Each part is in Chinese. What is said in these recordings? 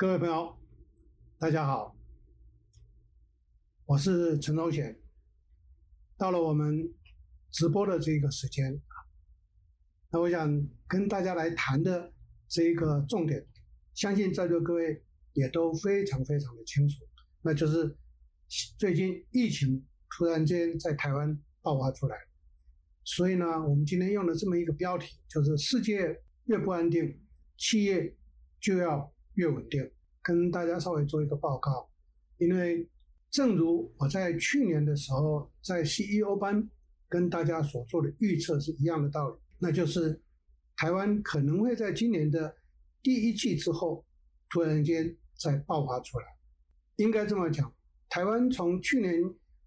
各位朋友，大家好，我是陈忠贤。到了我们直播的这个时间。啊，那我想跟大家来谈的这一个重点，相信在座各位也都非常非常的清楚，那就是最近疫情突然间在台湾爆发出来，所以呢，我们今天用了这么一个标题，就是世界越不安定，企业就要越稳定，跟大家稍微做一个报告。因为正如我在去年的时候在 CEO 班跟大家所做的预测是一样的道理，那就是台湾可能会在今年的第一季之后突然间再爆发出来。应该这么讲，台湾从去年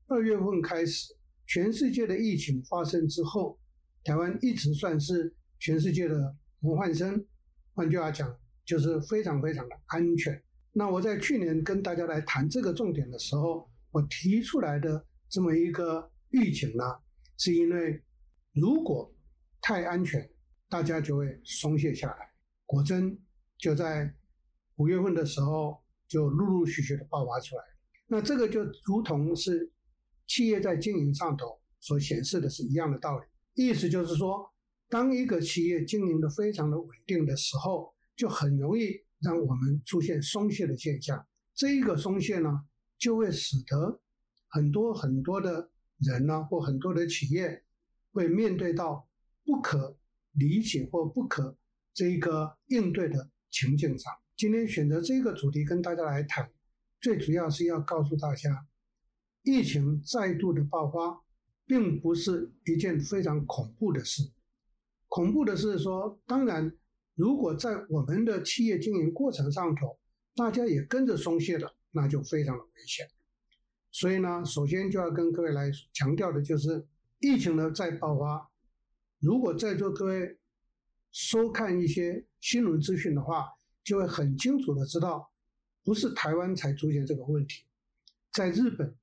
二月份开始，全世界的疫情发生之后，台湾一直算是全世界的模范生。换句话讲，就是非常非常的安全。那我在去年跟大家来谈这个重点的时候，我提出来的这么一个预警呢，是因为如果太安全，大家就会松懈下来。果真就在五月份的时候，就陆陆续续的爆发出来。那这个就如同是企业在经营上头所显示的是一样的道理，意思就是说，当一个企业经营的非常的稳定的时候，就很容易让我们出现松懈的现象。这一个松懈呢，就会使得很多很多的人呢，或很多的企业会面对到不可理解或不可这一个应对的情境上。今天选择这个主题跟大家来谈，最主要是要告诉大家，疫情再度的爆发，并不是一件非常恐怖的事。恐怖的是说，当然。如果在我们的企业经营过程上头，大家也跟着松懈了，那就非常的危险。所以呢，首先就要跟各位来强调的就是，疫情呢再爆发，如果在座各位收看一些新闻资讯的话，就会很清楚的知道，不是台湾才出现这个问题，在日本、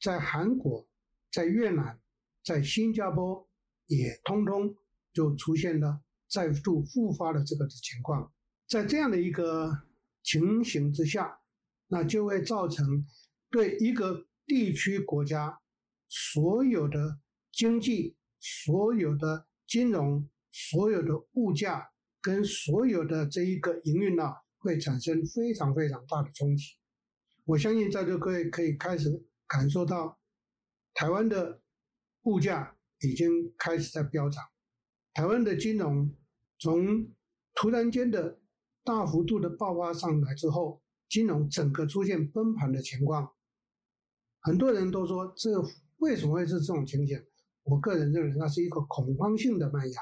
在韩国、在越南、在新加坡也通通就出现了。再度复发的这个情况，在这样的一个情形之下，那就会造成对一个地区国家所有的经济、所有的金融、所有的物价跟所有的这一个营运呢，会产生非常非常大的冲击。我相信在座各位可以开始感受到，台湾的物价已经开始在飙涨，台湾的金融。从突然间的大幅度的爆发上来之后，金融整个出现崩盘的情况，很多人都说这为什么会是这种情形？我个人认为那是一个恐慌性的卖压。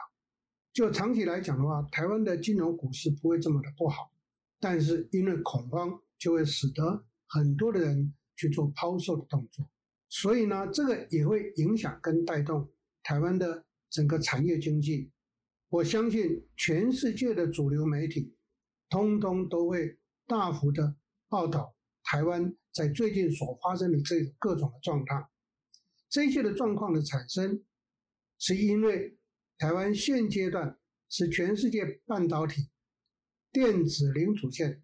就长期来讲的话，台湾的金融股市不会这么的不好，但是因为恐慌，就会使得很多的人去做抛售的动作，所以呢，这个也会影响跟带动台湾的整个产业经济。我相信全世界的主流媒体，通通都会大幅的报道台湾在最近所发生的这各种的状况。这些的状况的产生，是因为台湾现阶段是全世界半导体、电子零组件、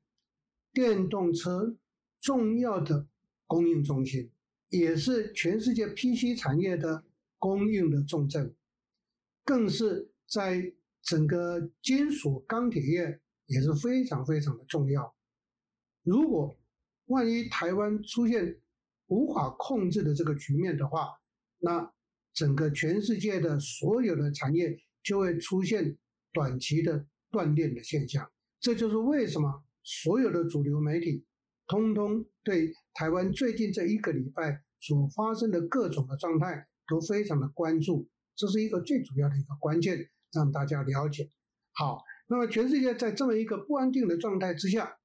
电动车重要的供应中心，也是全世界 PC 产业的供应的重镇，更是在。整个金属钢铁业也是非常非常的重要。如果万一台湾出现无法控制的这个局面的话，那整个全世界的所有的产业就会出现短期的断链的现象。这就是为什么所有的主流媒体通通对台湾最近这一个礼拜所发生的各种的状态都非常的关注。这是一个最主要的一个关键。让大家了解，好，那么全世界在这么一个不安定的状态之下，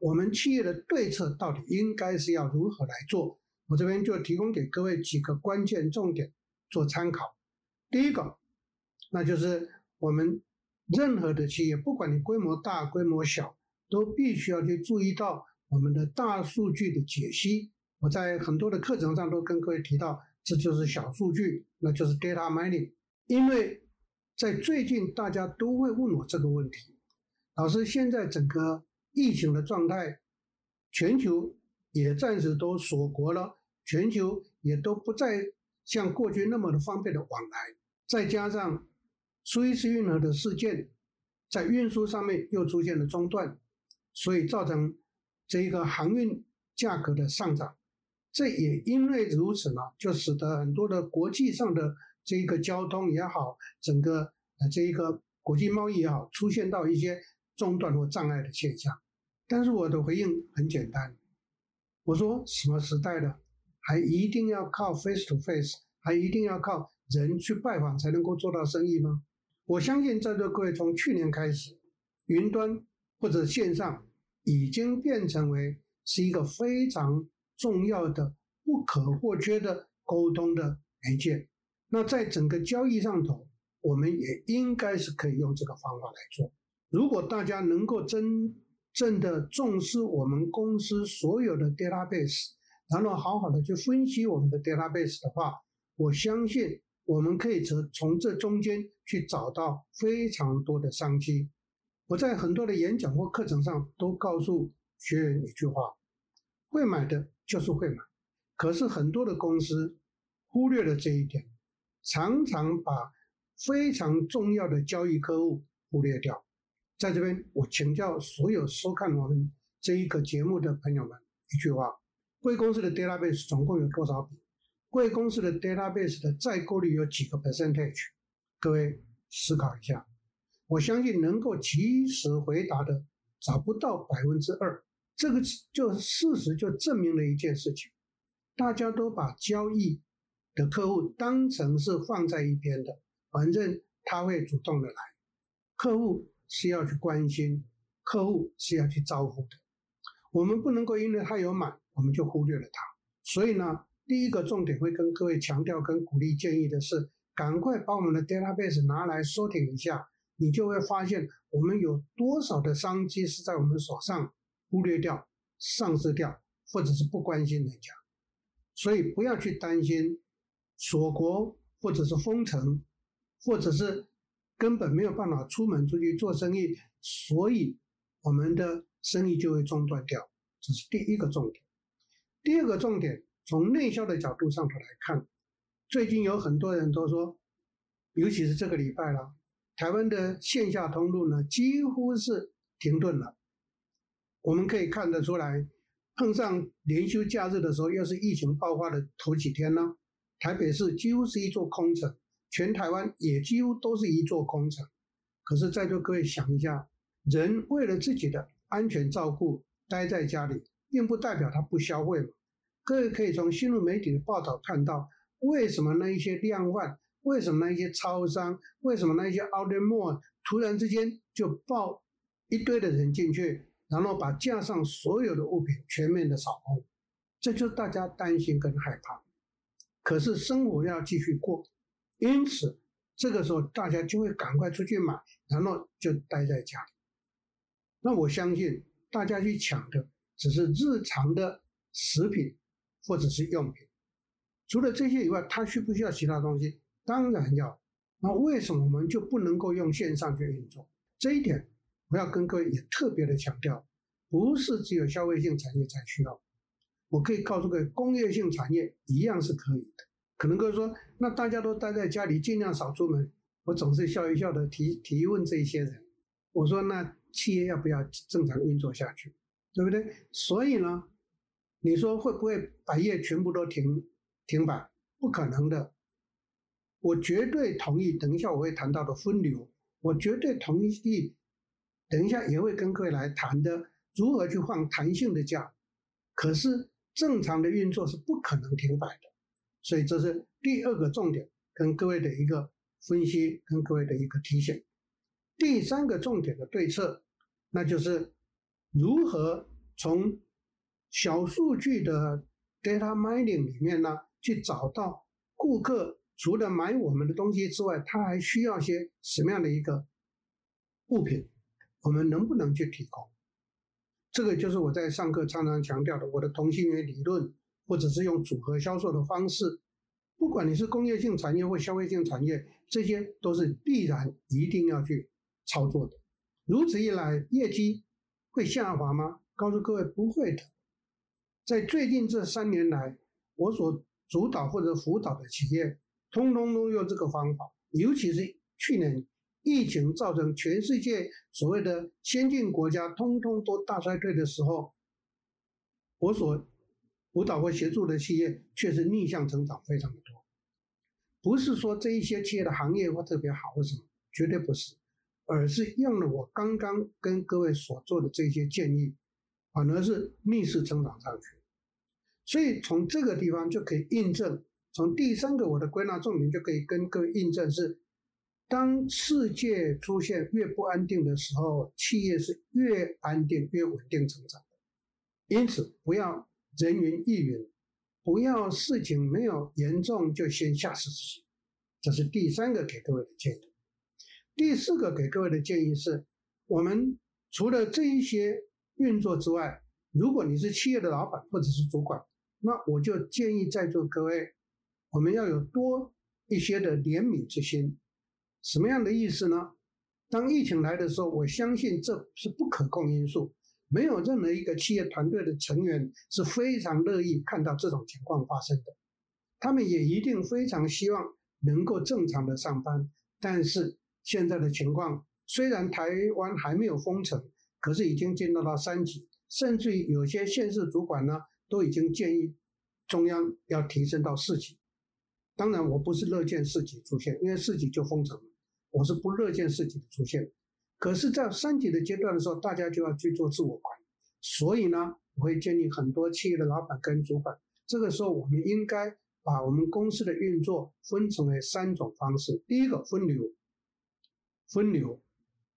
我们企业的对策到底应该是要如何来做？我这边就提供给各位几个关键重点做参考。第一个，那就是我们任何的企业，不管你规模大、规模小，都必须要去注意到我们的大数据的解析。我在很多的课程上都跟各位提到，这就是小数据，那就是 data mining，因为。在最近，大家都会问我这个问题：老师，现在整个疫情的状态，全球也暂时都锁国了，全球也都不再像过去那么的方便的往来，再加上苏伊士运河的事件，在运输上面又出现了中断，所以造成这一个航运价格的上涨。这也因为如此呢，就使得很多的国际上的这一个交通也好，整个呃这一个国际贸易也好，出现到一些中断或障碍的现象。但是我的回应很简单，我说什么时代了，还一定要靠 face to face，还一定要靠人去拜访才能够做到生意吗？我相信在座各位从去年开始，云端或者线上已经变成为是一个非常。重要的、不可或缺的沟通的媒介。那在整个交易上头，我们也应该是可以用这个方法来做。如果大家能够真正的重视我们公司所有的 database，然后好好的去分析我们的 database 的话，我相信我们可以从从这中间去找到非常多的商机。我在很多的演讲或课程上都告诉学员一句话：会买的。就是会买，可是很多的公司忽略了这一点，常常把非常重要的交易客户忽略掉。在这边，我请教所有收看我们这一个节目的朋友们一句话：贵公司的 database 总共有多少笔？贵公司的 database 的再过率有几个 percentage？各位思考一下，我相信能够及时回答的找不到百分之二。这个就事实就证明了一件事情，大家都把交易的客户当成是放在一边的，反正他会主动的来，客户是要去关心，客户是要去招呼的。我们不能够因为他有买，我们就忽略了他。所以呢，第一个重点会跟各位强调跟鼓励建议的是，赶快把我们的 database 拿来 sorting 一下，你就会发现我们有多少的商机是在我们手上。忽略掉、丧失掉，或者是不关心人家，所以不要去担心锁国，或者是封城，或者是根本没有办法出门出去做生意，所以我们的生意就会中断掉。这是第一个重点。第二个重点，从内销的角度上头来看，最近有很多人都说，尤其是这个礼拜了，台湾的线下通路呢，几乎是停顿了。我们可以看得出来，碰上连休假日的时候，又是疫情爆发的头几天呢。台北市几乎是一座空城，全台湾也几乎都是一座空城。可是，在座各位想一下，人为了自己的安全照顾，待在家里，并不代表他不消费嘛。各位可以从新闻媒体的报道看到，为什么那一些量贩，为什么那一些超商，为什么那一些 outlet mall 突然之间就爆一堆的人进去？然后把架上所有的物品全面的扫空，这就是大家担心跟害怕。可是生活要继续过，因此这个时候大家就会赶快出去买，然后就待在家里。那我相信大家去抢的只是日常的食品或者是用品，除了这些以外，他需不需要其他东西？当然要。那为什么我们就不能够用线上去运作？这一点。我要跟各位也特别的强调，不是只有消费性产业才需要。我可以告诉各位，工业性产业一样是可以的。可能各位说，那大家都待在家里，尽量少出门。我总是笑一笑的提提问这一些人，我说那企业要不要正常运作下去，对不对？所以呢，你说会不会百业全部都停停摆？不可能的。我绝对同意，等一下我会谈到的分流，我绝对同意。等一下也会跟各位来谈的，如何去放弹性的假，可是正常的运作是不可能停摆的，所以这是第二个重点，跟各位的一个分析，跟各位的一个提醒。第三个重点的对策，那就是如何从小数据的 data mining 里面呢，去找到顾客除了买我们的东西之外，他还需要些什么样的一个物品。我们能不能去提供？这个就是我在上课常常强调的，我的同心圆理论，或者是用组合销售的方式。不管你是工业性产业或消费性产业，这些都是必然一定要去操作的。如此一来，业绩会下滑吗？告诉各位，不会的。在最近这三年来，我所主导或者辅导的企业，通通都用这个方法。尤其是去年疫情造成全世界所谓的先进国家通通都大衰退的时候，我所辅导或协助的企业却是逆向成长非常的多。不是说这一些企业的行业或特别好或什么，绝对不是。而是用了我刚刚跟各位所做的这些建议，反而是逆势成长上去。所以从这个地方就可以印证，从第三个我的归纳重点就可以跟各位印证是：当世界出现越不安定的时候，企业是越安定、越稳定成长的。因此，不要人云亦云，不要事情没有严重就先吓死自己。这是第三个给各位的建议。第四个给各位的建议是，我们除了这一些运作之外，如果你是企业的老板或者是主管，那我就建议在座各位，我们要有多一些的怜悯之心。什么样的意思呢？当疫情来的时候，我相信这是不可控因素，没有任何一个企业团队的成员是非常乐意看到这种情况发生的，他们也一定非常希望能够正常的上班，但是。现在的情况虽然台湾还没有封城，可是已经进入到三级，甚至于有些县市主管呢都已经建议中央要提升到四级。当然，我不是乐见四级出现，因为四级就封城了，我是不乐见四级的出现。可是，在三级的阶段的时候，大家就要去做自我管理。所以呢，我会建议很多企业的老板跟主管，这个时候我们应该把我们公司的运作分成为三种方式：第一个分流。分流，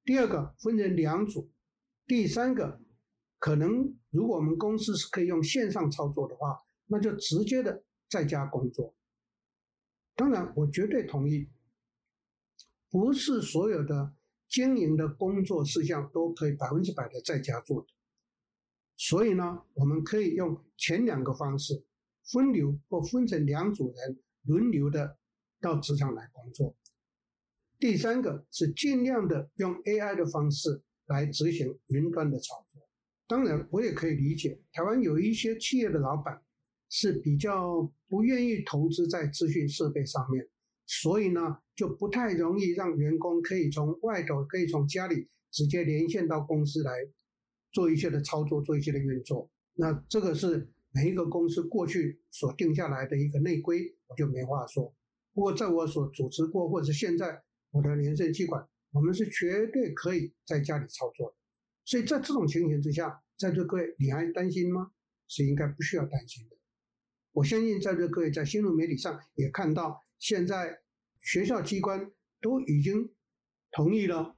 第二个分成两组，第三个可能如果我们公司是可以用线上操作的话，那就直接的在家工作。当然，我绝对同意，不是所有的经营的工作事项都可以百分之百的在家做的。所以呢，我们可以用前两个方式分流或分成两组人轮流的到职场来工作。第三个是尽量的用 AI 的方式来执行云端的操作。当然，我也可以理解，台湾有一些企业的老板是比较不愿意投资在资讯设备上面，所以呢，就不太容易让员工可以从外头，可以从家里直接连线到公司来做一些的操作，做一些的运作。那这个是每一个公司过去所定下来的一个内规，我就没话说。不过，在我所主持过，或者现在。我的联圣企管，我们是绝对可以在家里操作的。所以在这种情形之下，在座各位，你还担心吗？是应该不需要担心的。我相信在座各位在新闻媒体上也看到，现在学校机关都已经同意了，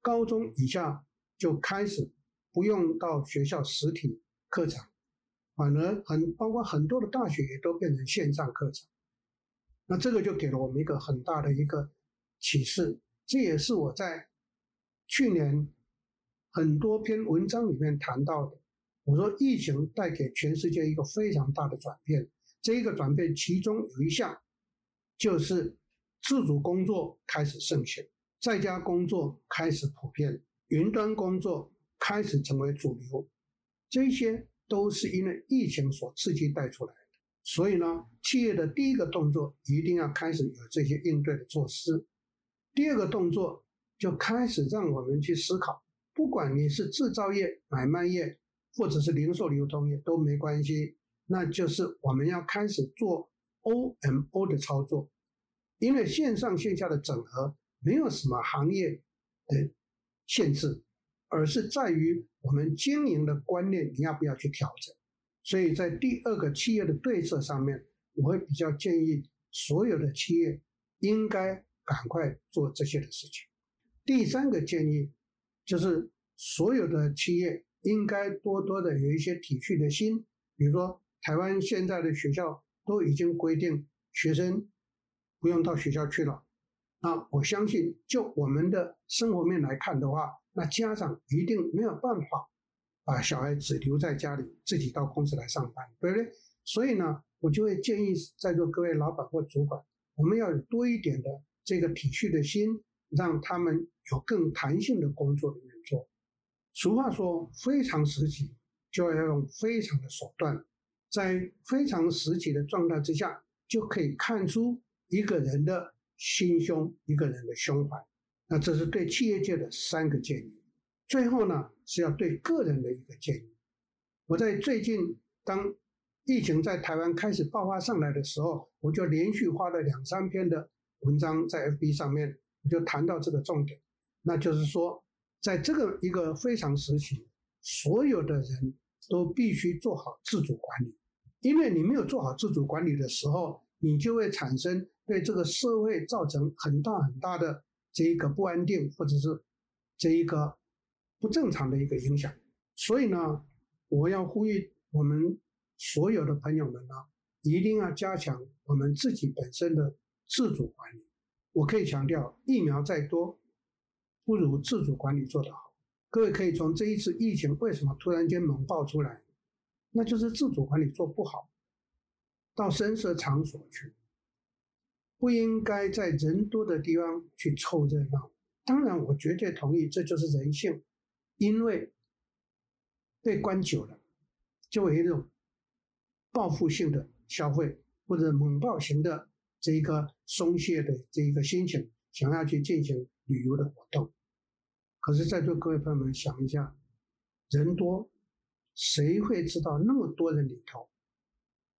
高中以下就开始不用到学校实体课程，反而很包括很多的大学也都变成线上课程。那这个就给了我们一个很大的一个。启示，这也是我在去年很多篇文章里面谈到的。我说，疫情带给全世界一个非常大的转变，这一个转变其中有一项就是自主工作开始盛行，在家工作开始普遍，云端工作开始成为主流，这些都是因为疫情所刺激带出来的。所以呢，企业的第一个动作一定要开始有这些应对的措施。第二个动作就开始让我们去思考，不管你是制造业、买卖业，或者是零售流通业都没关系，那就是我们要开始做 OMO 的操作，因为线上线下的整合没有什么行业的限制，而是在于我们经营的观念，你要不要去调整。所以在第二个企业的对策上面，我会比较建议所有的企业应该。赶快做这些的事情。第三个建议就是，所有的企业应该多多的有一些体恤的心。比如说，台湾现在的学校都已经规定学生不用到学校去了。那我相信，就我们的生活面来看的话，那家长一定没有办法把小孩子留在家里，自己到公司来上班，对不对？所以呢，我就会建议在座各位老板或主管，我们要有多一点的。这个体恤的心，让他们有更弹性的工作的运作。俗话说，非常时期就要用非常的手段，在非常时期的状态之下，就可以看出一个人的心胸，一个人的胸怀。那这是对企业界的三个建议。最后呢，是要对个人的一个建议。我在最近当疫情在台湾开始爆发上来的时候，我就连续发了两三篇的文章在 FB 上面，我就谈到这个重点，那就是说，在这个一个非常时期，所有的人都必须做好自主管理，因为你没有做好自主管理的时候，你就会产生对这个社会造成很大很大的。这一个不安定，或者是这一个不正常的一个影响，所以呢，我要呼吁我们所有的朋友们呢，一定要加强我们自己本身的自主管理。我可以强调，疫苗再多，不如自主管理做得好。各位可以从这一次疫情为什么突然间猛爆出来，那就是自主管理做不好，到声色场所去。不应该在人多的地方去凑热闹。当然，我绝对同意，这就是人性。因为被关久了，就有一种报复性的消费，或者猛暴型的这一个松懈的这一个心情，想要去进行旅游的活动。可是，在座各位朋友们想一下，人多，谁会知道那么多人里头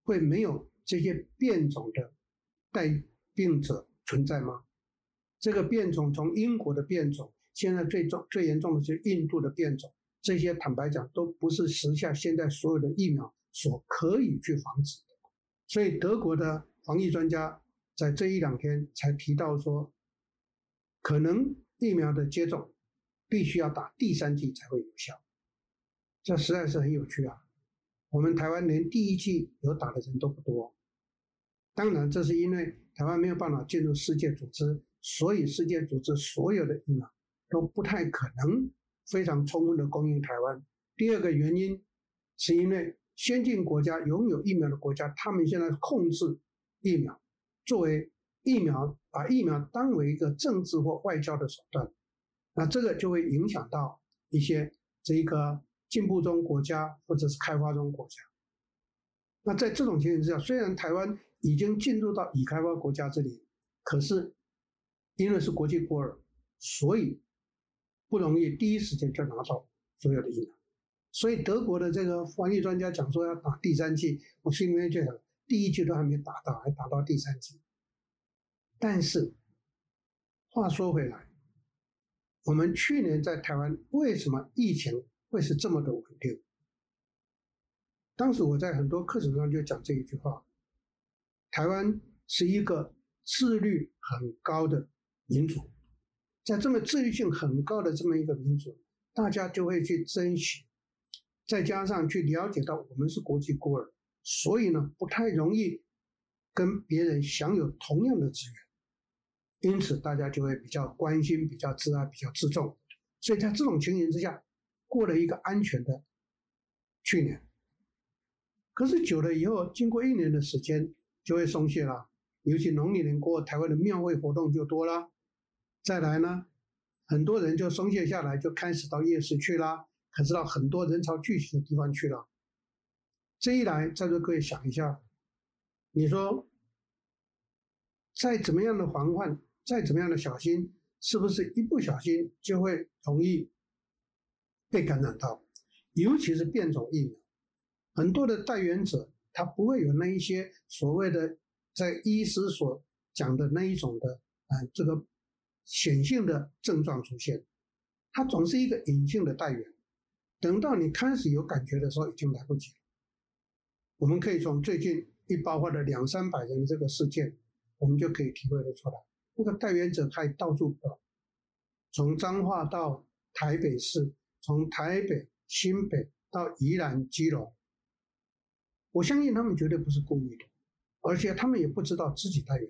会没有这些变种的带？病者存在吗？这个变种从英国的变种，现在最重、最严重的是印度的变种，这些坦白讲都不是时下现在所有的疫苗所可以去防止的。所以德国的防疫专家在这一两天才提到说，可能疫苗的接种必须要打第三剂才会有效。这实在是很有趣啊！我们台湾连第一剂有打的人都不多。当然，这是因为台湾没有办法进入世界组织，所以世界组织所有的疫苗都不太可能非常充分的供应台湾。第二个原因是因为先进国家拥有疫苗的国家，他们现在控制疫苗，作为疫苗，把疫苗当为一个政治或外交的手段，那这个就会影响到一些这一个进步中国家或者是开发中国家。那在这种情形之下，虽然台湾已经进入到已开发国家这里，可是因为是国际孤儿，所以不容易第一时间就拿到所有的疫苗。所以德国的这个防疫专家讲说要打第三剂，我心里面就想，第一剂都还没打到，还打到第三剂。但是话说回来，我们去年在台湾为什么疫情会是这么的稳定？当时我在很多课程上就讲这一句话。台湾是一个自律很高的民族，在这么自律性很高的这么一个民族，大家就会去珍惜，再加上去了解到我们是国际孤儿，所以呢，不太容易跟别人享有同样的资源，因此大家就会比较关心、比较自爱、比较自重，所以在这种情形之下，过了一个安全的去年。可是久了以后，经过一年的时间。就会松懈了，尤其农历年过，台湾的庙会活动就多了。再来呢，很多人就松懈下来，就开始到夜市去了，可是到很多人潮聚集的地方去了。这一来，在座各位想一下，你说再怎么样的防范，再怎么样的小心，是不是一不小心就会容易被感染到？尤其是变种疫苗，很多的带源者。他不会有那一些所谓的在医师所讲的那一种的啊、呃，这个显性的症状出现，它总是一个隐性的带源。等到你开始有感觉的时候，已经来不及了。我们可以从最近一爆发的两三百人这个事件，我们就可以体会得出来，那个带源者可以到处跑，从彰化到台北市，从台北、新北到宜兰、基隆。我相信他们绝对不是故意的，而且他们也不知道自己太远，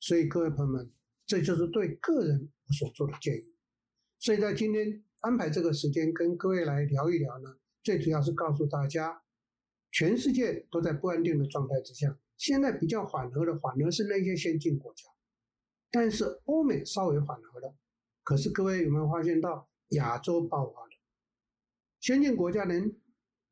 所以各位朋友们，这就是对个人所做的建议。所以在今天安排这个时间跟各位来聊一聊呢，最主要是告诉大家，全世界都在不安定的状态之下，现在比较缓和的反而是那些先进国家，但是欧美稍微缓和了，可是各位有没有发现到亚洲爆发了？先进国家连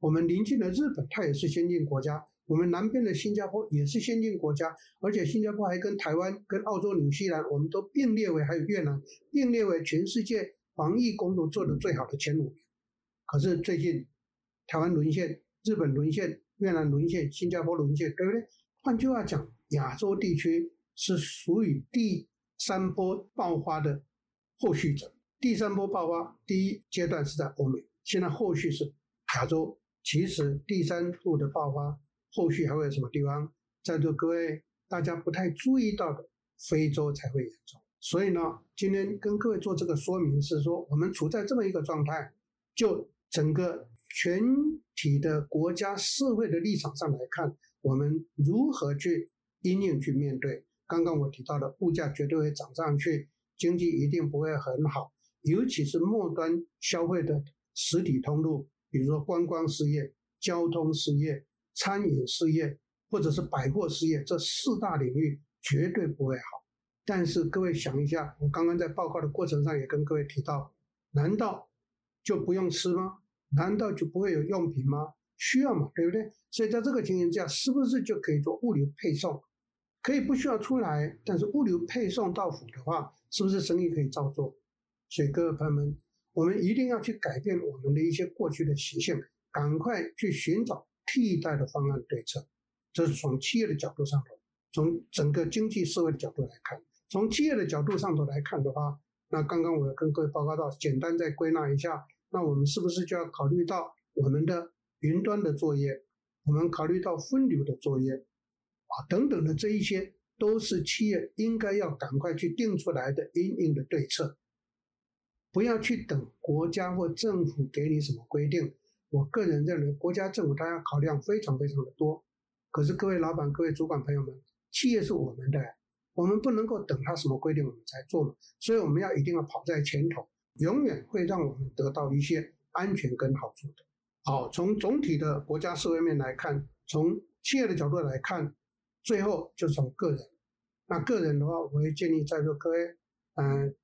我们邻近的日本，它也是先进国家；我们南边的新加坡也是先进国家，而且新加坡还跟台湾、跟澳洲、纽西兰，我们都并列为，还有越南并列为全世界防疫工作做得最好的前五名。可是最近台湾沦陷，日本沦陷，越南沦陷，新加坡沦陷，对不对？换句话讲，亚洲地区是属于第三波爆发的后续者。第三波爆发第一阶段是在欧美，现在后续是亚洲。其实第三步的爆发，后续还会有什么地方？在座各位大家不太注意到的，非洲才会严重。所以呢，今天跟各位做这个说明是说，我们处在这么一个状态，就整个全体的国家社会的立场上来看，我们如何去应应去面对？刚刚我提到的物价绝对会涨上去，经济一定不会很好，尤其是末端消费的实体通路。比如说观光事业、交通事业、餐饮事业，或者是百货事业，这四大领域绝对不会好。但是各位想一下，我刚刚在报告的过程上也跟各位提到，难道就不用吃吗？难道就不会有用品吗？需要嘛，对不对？所以在这个情形下，是不是就可以做物流配送？可以不需要出来，但是物流配送到府的话，是不是生意可以照做？所以各位朋友们。我们一定要去改变我们的一些过去的习性，赶快去寻找替代的方案对策。这是从企业的角度上头，从整个经济社会的角度来看。从企业的角度上头来看的话，那刚刚我跟各位报告到，简单再归纳一下，那我们是不是就要考虑到我们的云端的作业，我们考虑到分流的作业，啊等等的这一些，都是企业应该要赶快去定出来的因应的对策。不要去等国家或政府给你什么规定。我个人认为，国家政府它要考量非常非常的多。可是各位老板、各位主管朋友们，企业是我们的，我们不能够等他什么规定我们才做嘛。所以我们要一定要跑在前头，永远会让我们得到一些安全跟好处的。好，从总体的国家社会面来看，从企业的角度来看，最后就从个人。那个人的话，我会建议在座各位，嗯、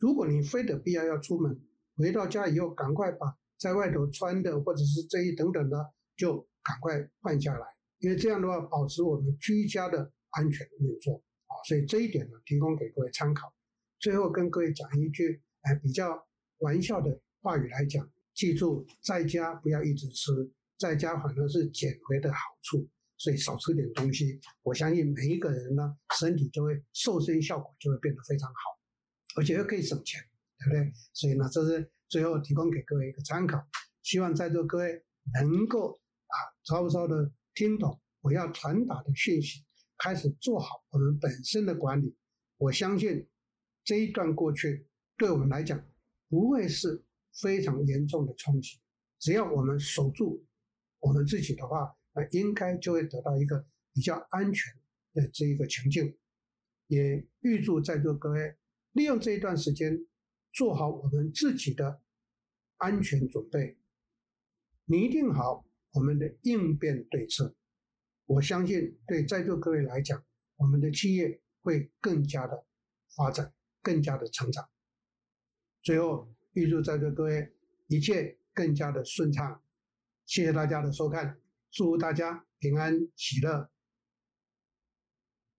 如果你非得必要要出门，回到家以后赶快把在外头穿的或者是这一等等的就赶快换下来，因为这样的话保持我们居家的安全运作啊。所以这一点呢，提供给各位参考。最后跟各位讲一句，哎，比较玩笑的话语来讲，记住在家不要一直吃，在家反而是减肥的好处，所以少吃点东西，我相信每一个人呢身体就会瘦身效果就会变得非常好。而且又可以省钱，对不对？所以呢，这是最后提供给各位一个参考。希望在座各位能够啊，稍稍的听懂我要传达的讯息，开始做好我们本身的管理。我相信这一段过去，对我们来讲不会是非常严重的冲击。只要我们守住我们自己的话，那应该就会得到一个比较安全的这一个情境。也预祝在座各位。利用这一段时间，做好我们自己的安全准备，拟定好我们的应变对策。我相信，对在座各位来讲，我们的企业会更加的发展，更加的成长。最后，预祝在座各位一切更加的顺畅。谢谢大家的收看，祝大家平安喜乐。